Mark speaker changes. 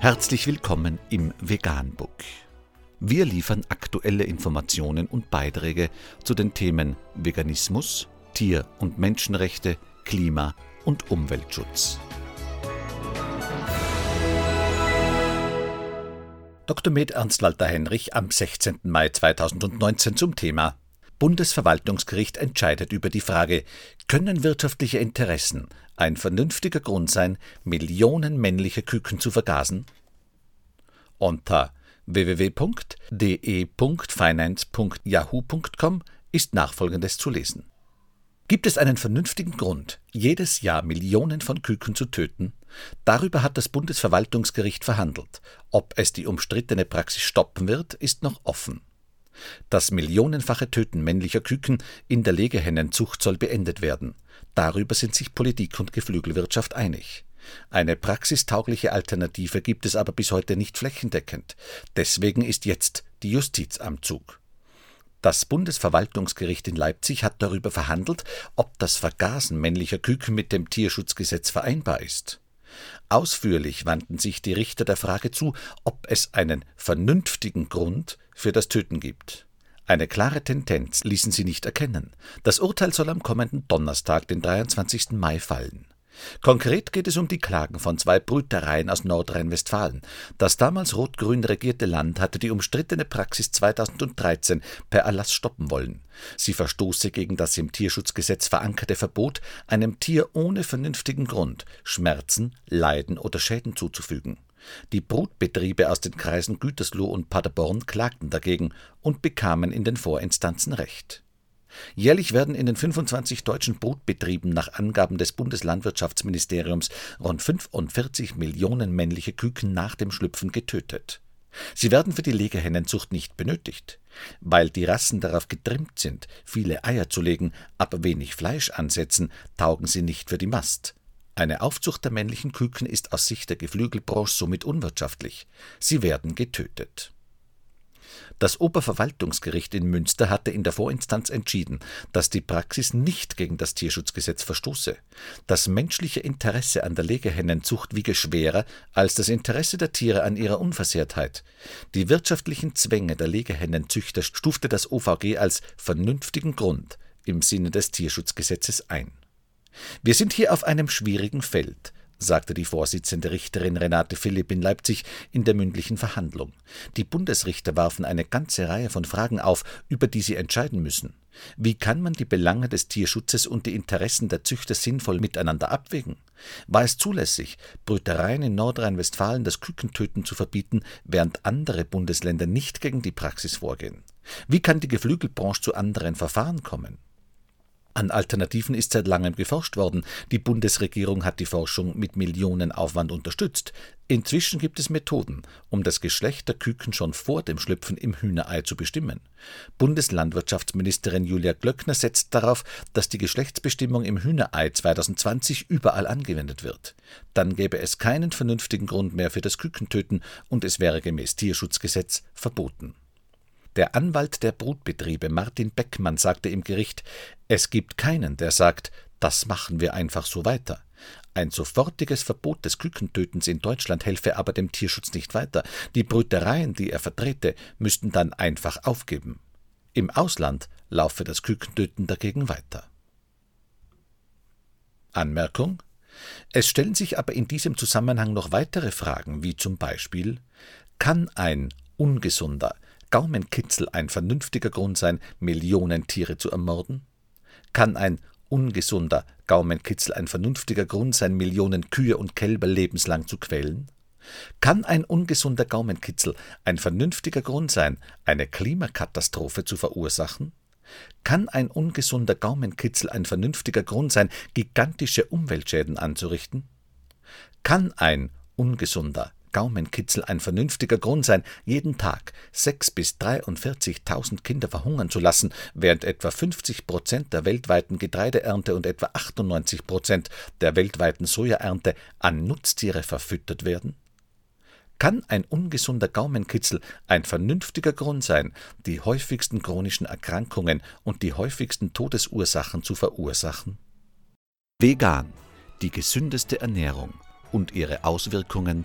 Speaker 1: Herzlich willkommen im Veganbook. Wir liefern aktuelle Informationen und Beiträge zu den Themen Veganismus, Tier- und Menschenrechte, Klima- und Umweltschutz. Dr. Med Ernst Walter Henrich am 16. Mai 2019 zum Thema Bundesverwaltungsgericht entscheidet über die Frage, können wirtschaftliche Interessen ein vernünftiger Grund sein, Millionen männlicher Küken zu vergasen? Unter www.de.finance.yahoo.com ist nachfolgendes zu lesen. Gibt es einen vernünftigen Grund, jedes Jahr Millionen von Küken zu töten? Darüber hat das Bundesverwaltungsgericht verhandelt. Ob es die umstrittene Praxis stoppen wird, ist noch offen. Das millionenfache Töten männlicher Küken in der Legehennenzucht soll beendet werden. Darüber sind sich Politik und Geflügelwirtschaft einig. Eine praxistaugliche Alternative gibt es aber bis heute nicht flächendeckend. Deswegen ist jetzt die Justiz am Zug. Das Bundesverwaltungsgericht in Leipzig hat darüber verhandelt, ob das Vergasen männlicher Küken mit dem Tierschutzgesetz vereinbar ist. Ausführlich wandten sich die Richter der Frage zu, ob es einen vernünftigen Grund für das Töten gibt. Eine klare Tendenz ließen sie nicht erkennen. Das Urteil soll am kommenden Donnerstag, den 23. Mai, fallen. Konkret geht es um die Klagen von zwei Brütereien aus Nordrhein-Westfalen. Das damals rot-grün regierte Land hatte die umstrittene Praxis 2013 per Erlass stoppen wollen. Sie verstoße gegen das im Tierschutzgesetz verankerte Verbot, einem Tier ohne vernünftigen Grund Schmerzen, Leiden oder Schäden zuzufügen. Die Brutbetriebe aus den Kreisen Gütersloh und Paderborn klagten dagegen und bekamen in den Vorinstanzen Recht. Jährlich werden in den 25 deutschen Brutbetrieben nach Angaben des Bundeslandwirtschaftsministeriums rund 45 Millionen männliche Küken nach dem Schlüpfen getötet. Sie werden für die Legehennenzucht nicht benötigt. Weil die Rassen darauf getrimmt sind, viele Eier zu legen, aber wenig Fleisch ansetzen, taugen sie nicht für die Mast. Eine Aufzucht der männlichen Küken ist aus Sicht der Geflügelbranche somit unwirtschaftlich. Sie werden getötet. Das Oberverwaltungsgericht in Münster hatte in der Vorinstanz entschieden, dass die Praxis nicht gegen das Tierschutzgesetz verstoße. Das menschliche Interesse an der Legehennenzucht wiege schwerer als das Interesse der Tiere an ihrer Unversehrtheit. Die wirtschaftlichen Zwänge der Legehennenzüchter stufte das OVG als vernünftigen Grund im Sinne des Tierschutzgesetzes ein. Wir sind hier auf einem schwierigen Feld sagte die Vorsitzende Richterin Renate Philipp in Leipzig in der mündlichen Verhandlung. Die Bundesrichter warfen eine ganze Reihe von Fragen auf, über die sie entscheiden müssen. Wie kann man die Belange des Tierschutzes und die Interessen der Züchter sinnvoll miteinander abwägen? War es zulässig, Brütereien in Nordrhein-Westfalen das Kükentöten zu verbieten, während andere Bundesländer nicht gegen die Praxis vorgehen? Wie kann die Geflügelbranche zu anderen Verfahren kommen? An Alternativen ist seit langem geforscht worden. Die Bundesregierung hat die Forschung mit Millionenaufwand unterstützt. Inzwischen gibt es Methoden, um das Geschlecht der Küken schon vor dem Schlüpfen im Hühnerei zu bestimmen. Bundeslandwirtschaftsministerin Julia Glöckner setzt darauf, dass die Geschlechtsbestimmung im Hühnerei 2020 überall angewendet wird. Dann gäbe es keinen vernünftigen Grund mehr für das Kükentöten und es wäre gemäß Tierschutzgesetz verboten. Der Anwalt der Brutbetriebe Martin Beckmann sagte im Gericht, es gibt keinen, der sagt, das machen wir einfach so weiter. Ein sofortiges Verbot des Kükentötens in Deutschland helfe aber dem Tierschutz nicht weiter. Die Brütereien, die er vertrete, müssten dann einfach aufgeben. Im Ausland laufe das Kükentöten dagegen weiter. Anmerkung es stellen sich aber in diesem Zusammenhang noch weitere Fragen, wie zum Beispiel Kann ein ungesunder, Gaumenkitzel ein vernünftiger Grund sein, Millionen Tiere zu ermorden? Kann ein ungesunder Gaumenkitzel ein vernünftiger Grund sein, Millionen Kühe und Kälber lebenslang zu quälen? Kann ein ungesunder Gaumenkitzel ein vernünftiger Grund sein, eine Klimakatastrophe zu verursachen? Kann ein ungesunder Gaumenkitzel ein vernünftiger Grund sein, gigantische Umweltschäden anzurichten? Kann ein ungesunder Gaumenkitzel ein vernünftiger Grund sein, jeden Tag sechs bis 43.000 Kinder verhungern zu lassen, während etwa 50 Prozent der weltweiten Getreideernte und etwa 98 Prozent der weltweiten Sojaernte an Nutztiere verfüttert werden? Kann ein ungesunder Gaumenkitzel ein vernünftiger Grund sein, die häufigsten chronischen Erkrankungen und die häufigsten Todesursachen zu verursachen? Vegan, die gesündeste Ernährung und ihre Auswirkungen